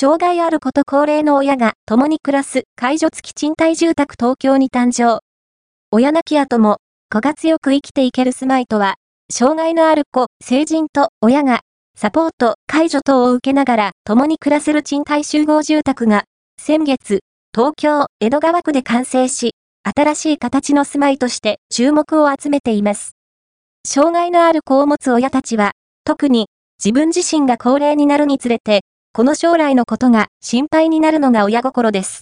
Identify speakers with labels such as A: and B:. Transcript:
A: 障害あること高齢の親が共に暮らす介助付き賃貸住宅東京に誕生。親亡き後も、子が強く生きていける住まいとは、障害のある子、成人と親が、サポート、介助等を受けながら共に暮らせる賃貸集合住宅が、先月、東京、江戸川区で完成し、新しい形の住まいとして注目を集めています。障害のある子を持つ親たちは、特に自分自身が高齢になるにつれて、この将来のことが心配になるのが親心です。